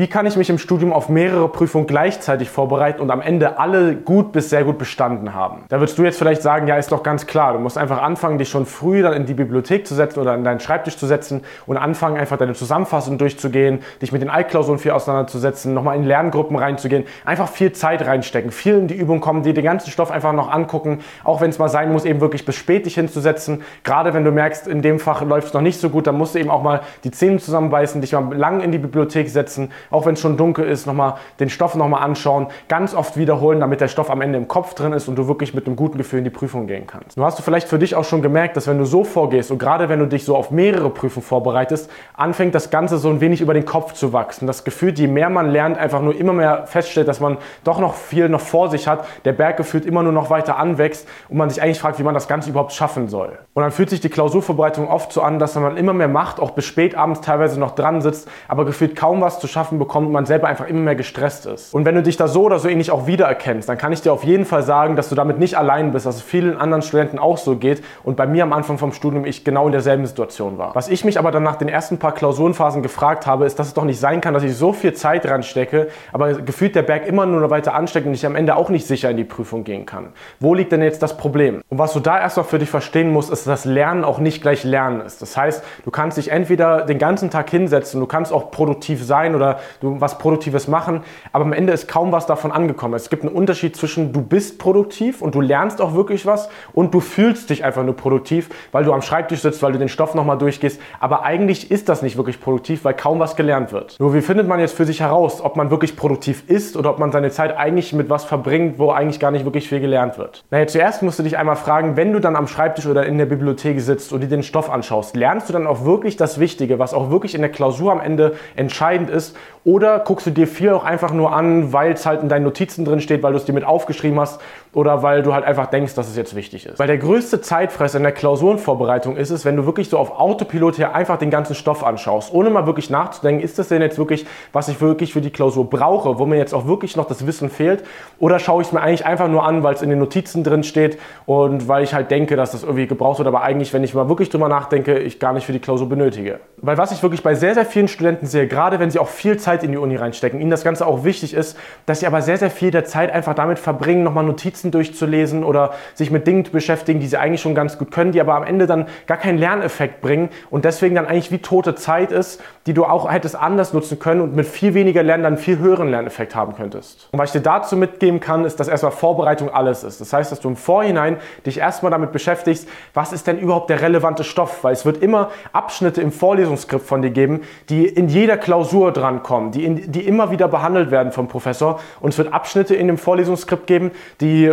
Wie kann ich mich im Studium auf mehrere Prüfungen gleichzeitig vorbereiten und am Ende alle gut bis sehr gut bestanden haben? Da würdest du jetzt vielleicht sagen, ja, ist doch ganz klar. Du musst einfach anfangen, dich schon früh dann in die Bibliothek zu setzen oder an deinen Schreibtisch zu setzen und anfangen, einfach deine Zusammenfassung durchzugehen, dich mit den Altklausuren viel auseinanderzusetzen, nochmal in Lerngruppen reinzugehen, einfach viel Zeit reinstecken, viel in die Übung kommen, dir den ganzen Stoff einfach noch angucken, auch wenn es mal sein muss, eben wirklich bis spät dich hinzusetzen. Gerade wenn du merkst, in dem Fach läuft es noch nicht so gut, dann musst du eben auch mal die Zähne zusammenbeißen, dich mal lang in die Bibliothek setzen, auch wenn es schon dunkel ist, nochmal den Stoff nochmal anschauen, ganz oft wiederholen, damit der Stoff am Ende im Kopf drin ist und du wirklich mit einem guten Gefühl in die Prüfung gehen kannst. Du hast du vielleicht für dich auch schon gemerkt, dass wenn du so vorgehst und gerade wenn du dich so auf mehrere Prüfungen vorbereitest, anfängt das Ganze so ein wenig über den Kopf zu wachsen. Das Gefühl, je mehr man lernt, einfach nur immer mehr feststellt, dass man doch noch viel noch vor sich hat, der Berg gefühlt immer nur noch weiter anwächst und man sich eigentlich fragt, wie man das Ganze überhaupt schaffen soll. Und dann fühlt sich die Klausurvorbereitung oft so an, dass man immer mehr macht, auch bis spät abends teilweise noch dran sitzt, aber gefühlt kaum was zu schaffen bekommt, man selber einfach immer mehr gestresst ist. Und wenn du dich da so oder so ähnlich auch wiedererkennst, dann kann ich dir auf jeden Fall sagen, dass du damit nicht allein bist, dass es vielen anderen Studenten auch so geht und bei mir am Anfang vom Studium ich genau in derselben Situation war. Was ich mich aber dann nach den ersten paar Klausurenphasen gefragt habe, ist, dass es doch nicht sein kann, dass ich so viel Zeit reinstecke, aber gefühlt der Berg immer nur weiter ansteckt und ich am Ende auch nicht sicher in die Prüfung gehen kann. Wo liegt denn jetzt das Problem? Und was du da erst noch für dich verstehen musst, ist, dass Lernen auch nicht gleich Lernen ist. Das heißt, du kannst dich entweder den ganzen Tag hinsetzen, du kannst auch produktiv sein oder du was Produktives machen, aber am Ende ist kaum was davon angekommen. Es gibt einen Unterschied zwischen du bist produktiv und du lernst auch wirklich was und du fühlst dich einfach nur produktiv, weil du am Schreibtisch sitzt, weil du den Stoff nochmal durchgehst. Aber eigentlich ist das nicht wirklich produktiv, weil kaum was gelernt wird. Nur wie findet man jetzt für sich heraus, ob man wirklich produktiv ist oder ob man seine Zeit eigentlich mit was verbringt, wo eigentlich gar nicht wirklich viel gelernt wird? Naja, zuerst musst du dich einmal fragen, wenn du dann am Schreibtisch oder in der Bibliothek sitzt und dir den Stoff anschaust, lernst du dann auch wirklich das Wichtige, was auch wirklich in der Klausur am Ende entscheidend ist oder guckst du dir viel auch einfach nur an, weil es halt in deinen Notizen drin steht, weil du es dir mit aufgeschrieben hast oder weil du halt einfach denkst, dass es jetzt wichtig ist. Weil der größte Zeitfresser in der Klausurenvorbereitung ist es, wenn du wirklich so auf Autopilot hier einfach den ganzen Stoff anschaust, ohne mal wirklich nachzudenken, ist das denn jetzt wirklich, was ich wirklich für die Klausur brauche, wo mir jetzt auch wirklich noch das Wissen fehlt oder schaue ich es mir eigentlich einfach nur an, weil es in den Notizen drin steht und weil ich halt denke, dass das irgendwie gebraucht wird, aber eigentlich, wenn ich mal wirklich drüber nachdenke, ich gar nicht für die Klausur benötige. Weil was ich wirklich bei sehr, sehr vielen Studenten sehe, gerade wenn sie auch viel Zeit Zeit in die Uni reinstecken, ihnen das Ganze auch wichtig ist, dass sie aber sehr, sehr viel der Zeit einfach damit verbringen, nochmal Notizen durchzulesen oder sich mit Dingen zu beschäftigen, die sie eigentlich schon ganz gut können, die aber am Ende dann gar keinen Lerneffekt bringen und deswegen dann eigentlich wie tote Zeit ist, die du auch hättest anders nutzen können und mit viel weniger Lernen dann viel höheren Lerneffekt haben könntest. Und was ich dir dazu mitgeben kann, ist, dass erstmal Vorbereitung alles ist. Das heißt, dass du im Vorhinein dich erstmal damit beschäftigst, was ist denn überhaupt der relevante Stoff, weil es wird immer Abschnitte im Vorlesungsskript von dir geben, die in jeder Klausur drankommen kommen, die, in, die immer wieder behandelt werden vom Professor. Und es wird Abschnitte in dem Vorlesungsskript geben, die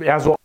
eher so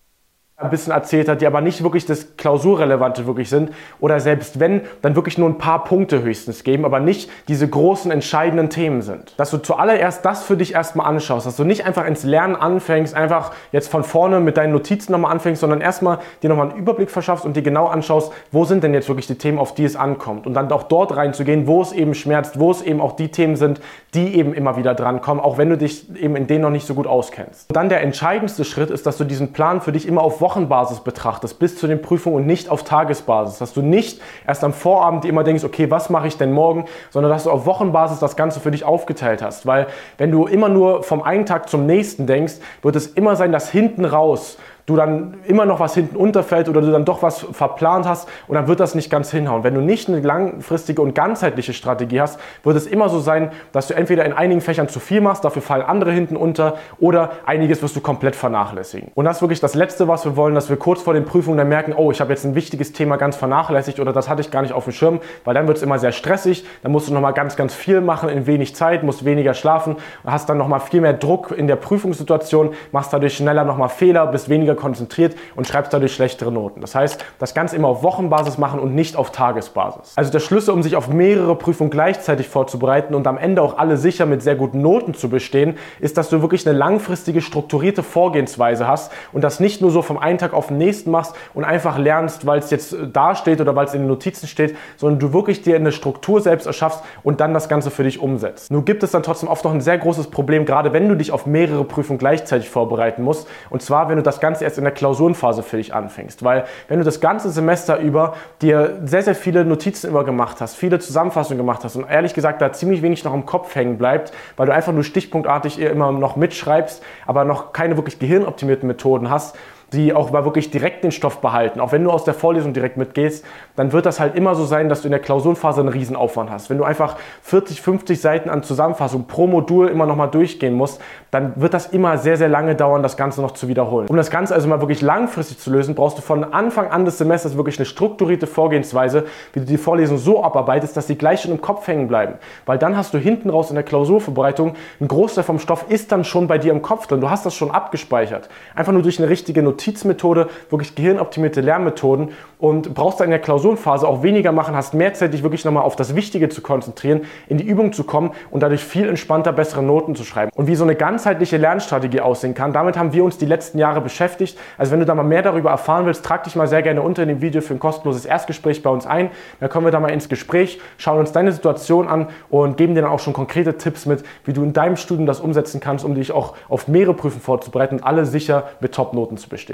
ein bisschen erzählt hat, die aber nicht wirklich das Klausurrelevante wirklich sind oder selbst wenn, dann wirklich nur ein paar Punkte höchstens geben, aber nicht diese großen entscheidenden Themen sind. Dass du zuallererst das für dich erstmal anschaust, dass du nicht einfach ins Lernen anfängst, einfach jetzt von vorne mit deinen Notizen nochmal anfängst, sondern erstmal dir nochmal einen Überblick verschaffst und dir genau anschaust, wo sind denn jetzt wirklich die Themen, auf die es ankommt und dann auch dort reinzugehen, wo es eben schmerzt, wo es eben auch die Themen sind, die eben immer wieder drankommen, auch wenn du dich eben in denen noch nicht so gut auskennst. Und dann der entscheidendste Schritt ist, dass du diesen Plan für dich immer auf Wochenbasis betrachtest, bis zu den Prüfungen und nicht auf Tagesbasis. Dass du nicht erst am Vorabend immer denkst, okay, was mache ich denn morgen, sondern dass du auf Wochenbasis das Ganze für dich aufgeteilt hast. Weil wenn du immer nur vom einen Tag zum nächsten denkst, wird es immer sein, dass hinten raus du dann immer noch was hinten unterfällt oder du dann doch was verplant hast und dann wird das nicht ganz hinhauen. Wenn du nicht eine langfristige und ganzheitliche Strategie hast, wird es immer so sein, dass du entweder in einigen Fächern zu viel machst, dafür fallen andere hinten unter oder einiges wirst du komplett vernachlässigen. Und das ist wirklich das Letzte, was wir wollen, dass wir kurz vor den Prüfungen dann merken, oh, ich habe jetzt ein wichtiges Thema ganz vernachlässigt oder das hatte ich gar nicht auf dem Schirm, weil dann wird es immer sehr stressig, dann musst du nochmal ganz, ganz viel machen in wenig Zeit, musst weniger schlafen, hast dann nochmal viel mehr Druck in der Prüfungssituation, machst dadurch schneller nochmal Fehler, bist weniger konzentriert und schreibst dadurch schlechtere Noten. Das heißt, das Ganze immer auf Wochenbasis machen und nicht auf Tagesbasis. Also der Schlüssel, um sich auf mehrere Prüfungen gleichzeitig vorzubereiten und am Ende auch alle sicher mit sehr guten Noten zu bestehen, ist, dass du wirklich eine langfristige, strukturierte Vorgehensweise hast und das nicht nur so vom einen Tag auf den nächsten machst und einfach lernst, weil es jetzt da steht oder weil es in den Notizen steht, sondern du wirklich dir eine Struktur selbst erschaffst und dann das Ganze für dich umsetzt. Nur gibt es dann trotzdem oft noch ein sehr großes Problem, gerade wenn du dich auf mehrere Prüfungen gleichzeitig vorbereiten musst. Und zwar, wenn du das Ganze erst in der Klausurenphase für dich anfängst. Weil wenn du das ganze Semester über dir sehr, sehr viele Notizen über gemacht hast, viele Zusammenfassungen gemacht hast und ehrlich gesagt da ziemlich wenig noch im Kopf hängen bleibt, weil du einfach nur stichpunktartig immer noch mitschreibst, aber noch keine wirklich gehirnoptimierten Methoden hast, die auch mal wirklich direkt den Stoff behalten. Auch wenn du aus der Vorlesung direkt mitgehst, dann wird das halt immer so sein, dass du in der Klausurenphase einen Riesenaufwand hast. Wenn du einfach 40, 50 Seiten an Zusammenfassung pro Modul immer nochmal durchgehen musst, dann wird das immer sehr, sehr lange dauern, das Ganze noch zu wiederholen. Um das Ganze also mal wirklich langfristig zu lösen, brauchst du von Anfang an des Semesters wirklich eine strukturierte Vorgehensweise, wie du die Vorlesung so abarbeitest, dass sie gleich schon im Kopf hängen bleiben. Weil dann hast du hinten raus in der Klausurvorbereitung, ein Großteil vom Stoff ist dann schon bei dir im Kopf drin. Du hast das schon abgespeichert. Einfach nur durch eine richtige Notiz Notizmethode, wirklich gehirnoptimierte Lernmethoden und brauchst dann in der Klausurenphase auch weniger machen, hast mehr Zeit, dich wirklich nochmal auf das Wichtige zu konzentrieren, in die Übung zu kommen und dadurch viel entspannter bessere Noten zu schreiben. Und wie so eine ganzheitliche Lernstrategie aussehen kann, damit haben wir uns die letzten Jahre beschäftigt. Also wenn du da mal mehr darüber erfahren willst, trag dich mal sehr gerne unter dem Video für ein kostenloses Erstgespräch bei uns ein. Dann kommen wir da mal ins Gespräch, schauen uns deine Situation an und geben dir dann auch schon konkrete Tipps mit, wie du in deinem Studium das umsetzen kannst, um dich auch auf mehrere Prüfen vorzubereiten und alle sicher mit Top-Noten zu bestehen.